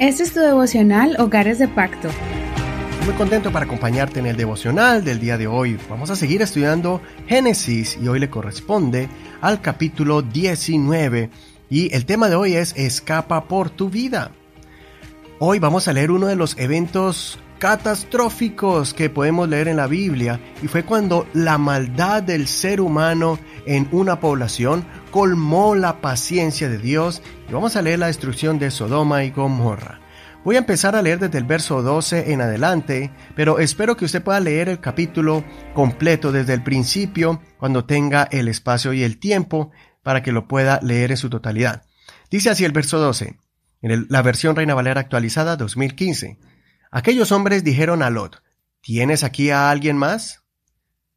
Este es tu devocional Hogares de Pacto. Muy contento para acompañarte en el devocional del día de hoy. Vamos a seguir estudiando Génesis y hoy le corresponde al capítulo 19 y el tema de hoy es Escapa por tu vida. Hoy vamos a leer uno de los eventos catastróficos que podemos leer en la Biblia y fue cuando la maldad del ser humano en una población colmó la paciencia de Dios y vamos a leer la destrucción de Sodoma y Gomorra. Voy a empezar a leer desde el verso 12 en adelante, pero espero que usted pueda leer el capítulo completo desde el principio cuando tenga el espacio y el tiempo para que lo pueda leer en su totalidad. Dice así el verso 12, en la versión Reina Valera actualizada 2015. Aquellos hombres dijeron a Lot, ¿tienes aquí a alguien más?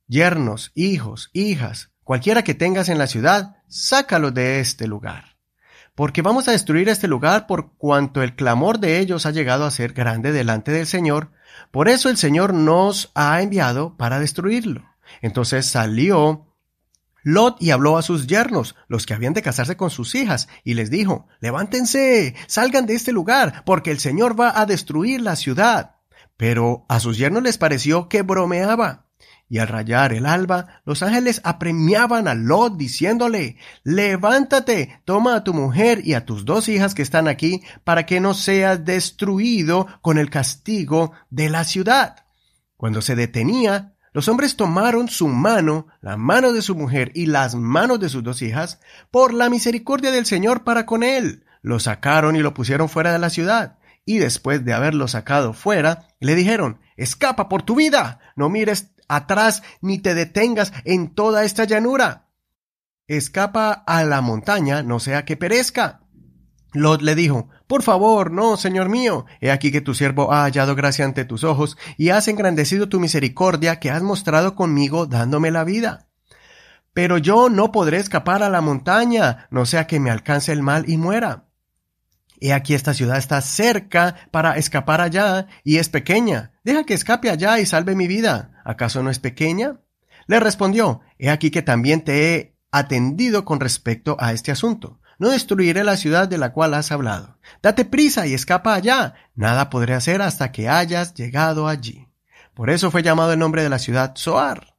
Yernos, hijos, hijas, cualquiera que tengas en la ciudad, sácalo de este lugar porque vamos a destruir este lugar por cuanto el clamor de ellos ha llegado a ser grande delante del Señor, por eso el Señor nos ha enviado para destruirlo. Entonces salió Lot y habló a sus yernos, los que habían de casarse con sus hijas, y les dijo, levántense, salgan de este lugar, porque el Señor va a destruir la ciudad. Pero a sus yernos les pareció que bromeaba, y al rayar el alba, los ángeles apremiaban a Lot diciéndole, levántate, toma a tu mujer y a tus dos hijas que están aquí, para que no seas destruido con el castigo de la ciudad. Cuando se detenía, los hombres tomaron su mano, la mano de su mujer y las manos de sus dos hijas, por la misericordia del Señor para con él. Lo sacaron y lo pusieron fuera de la ciudad. Y después de haberlo sacado fuera, le dijeron, escapa por tu vida, no mires atrás ni te detengas en toda esta llanura. Escapa a la montaña, no sea que perezca. Lot le dijo, Por favor, no, señor mío, he aquí que tu siervo ha hallado gracia ante tus ojos, y has engrandecido tu misericordia que has mostrado conmigo dándome la vida. Pero yo no podré escapar a la montaña, no sea que me alcance el mal y muera. He aquí esta ciudad está cerca para escapar allá y es pequeña. Deja que escape allá y salve mi vida. ¿Acaso no es pequeña? Le respondió, He aquí que también te he atendido con respecto a este asunto. No destruiré la ciudad de la cual has hablado. Date prisa y escapa allá. Nada podré hacer hasta que hayas llegado allí. Por eso fue llamado el nombre de la ciudad Soar.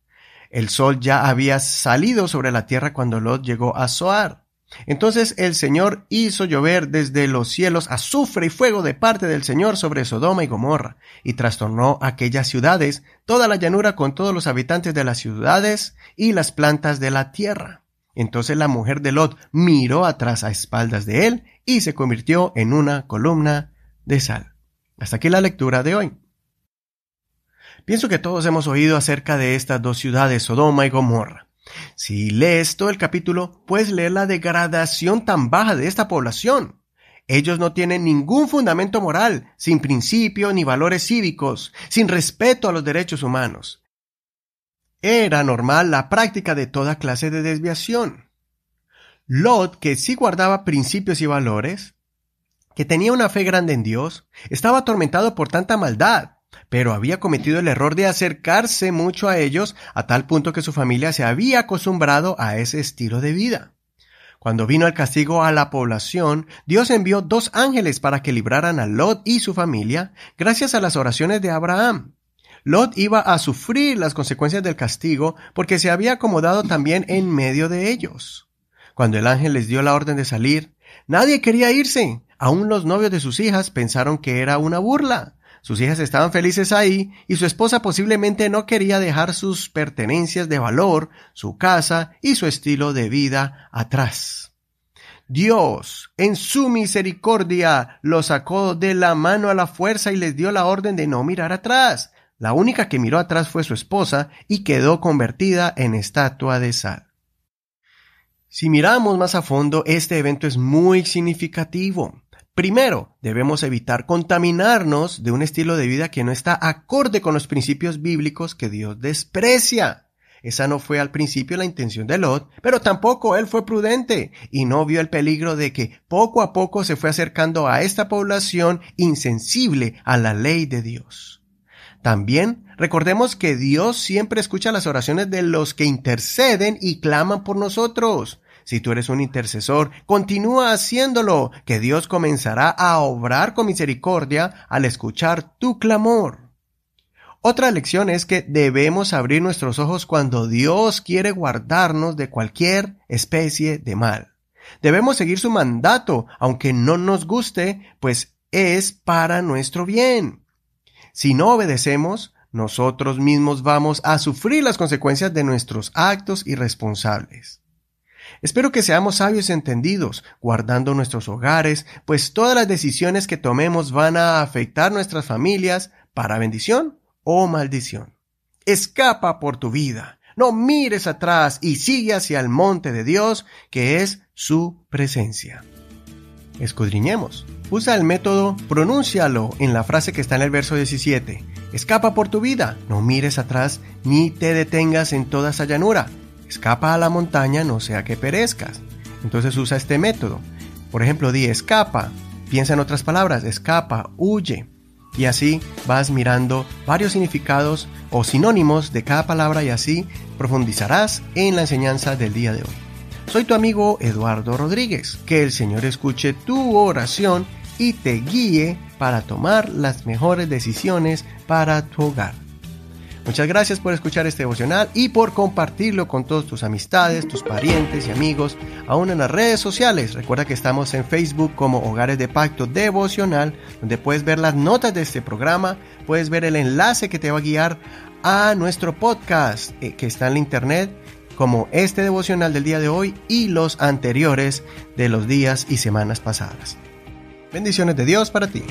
El sol ya había salido sobre la tierra cuando Lot llegó a Soar. Entonces el Señor hizo llover desde los cielos azufre y fuego de parte del Señor sobre Sodoma y Gomorra, y trastornó aquellas ciudades, toda la llanura con todos los habitantes de las ciudades y las plantas de la tierra. Entonces la mujer de Lot miró atrás a espaldas de él y se convirtió en una columna de sal. Hasta aquí la lectura de hoy. Pienso que todos hemos oído acerca de estas dos ciudades, Sodoma y Gomorra. Si lees todo el capítulo, puedes leer la degradación tan baja de esta población. Ellos no tienen ningún fundamento moral, sin principio ni valores cívicos, sin respeto a los derechos humanos. Era normal la práctica de toda clase de desviación. Lot, que sí guardaba principios y valores, que tenía una fe grande en Dios, estaba atormentado por tanta maldad pero había cometido el error de acercarse mucho a ellos a tal punto que su familia se había acostumbrado a ese estilo de vida. Cuando vino el castigo a la población, Dios envió dos ángeles para que libraran a Lot y su familia, gracias a las oraciones de Abraham. Lot iba a sufrir las consecuencias del castigo porque se había acomodado también en medio de ellos. Cuando el ángel les dio la orden de salir, nadie quería irse. Aún los novios de sus hijas pensaron que era una burla. Sus hijas estaban felices ahí y su esposa posiblemente no quería dejar sus pertenencias de valor, su casa y su estilo de vida atrás. Dios, en su misericordia, los sacó de la mano a la fuerza y les dio la orden de no mirar atrás. La única que miró atrás fue su esposa y quedó convertida en estatua de sal. Si miramos más a fondo, este evento es muy significativo. Primero, debemos evitar contaminarnos de un estilo de vida que no está acorde con los principios bíblicos que Dios desprecia. Esa no fue al principio la intención de Lot, pero tampoco él fue prudente y no vio el peligro de que poco a poco se fue acercando a esta población insensible a la ley de Dios. También recordemos que Dios siempre escucha las oraciones de los que interceden y claman por nosotros. Si tú eres un intercesor, continúa haciéndolo, que Dios comenzará a obrar con misericordia al escuchar tu clamor. Otra lección es que debemos abrir nuestros ojos cuando Dios quiere guardarnos de cualquier especie de mal. Debemos seguir su mandato, aunque no nos guste, pues es para nuestro bien. Si no obedecemos, nosotros mismos vamos a sufrir las consecuencias de nuestros actos irresponsables. Espero que seamos sabios y entendidos, guardando nuestros hogares, pues todas las decisiones que tomemos van a afectar nuestras familias para bendición o maldición. Escapa por tu vida, no mires atrás y sigue hacia el monte de Dios, que es su presencia. Escudriñemos. Usa el método pronúncialo en la frase que está en el verso 17. Escapa por tu vida, no mires atrás ni te detengas en toda esa llanura. Escapa a la montaña, no sea que perezcas. Entonces usa este método. Por ejemplo, di escapa. Piensa en otras palabras, escapa, huye. Y así vas mirando varios significados o sinónimos de cada palabra y así profundizarás en la enseñanza del día de hoy. Soy tu amigo Eduardo Rodríguez. Que el Señor escuche tu oración y te guíe para tomar las mejores decisiones para tu hogar. Muchas gracias por escuchar este devocional y por compartirlo con todas tus amistades, tus parientes y amigos, aún en las redes sociales. Recuerda que estamos en Facebook como Hogares de Pacto Devocional, donde puedes ver las notas de este programa, puedes ver el enlace que te va a guiar a nuestro podcast eh, que está en la internet como este devocional del día de hoy y los anteriores de los días y semanas pasadas. Bendiciones de Dios para ti.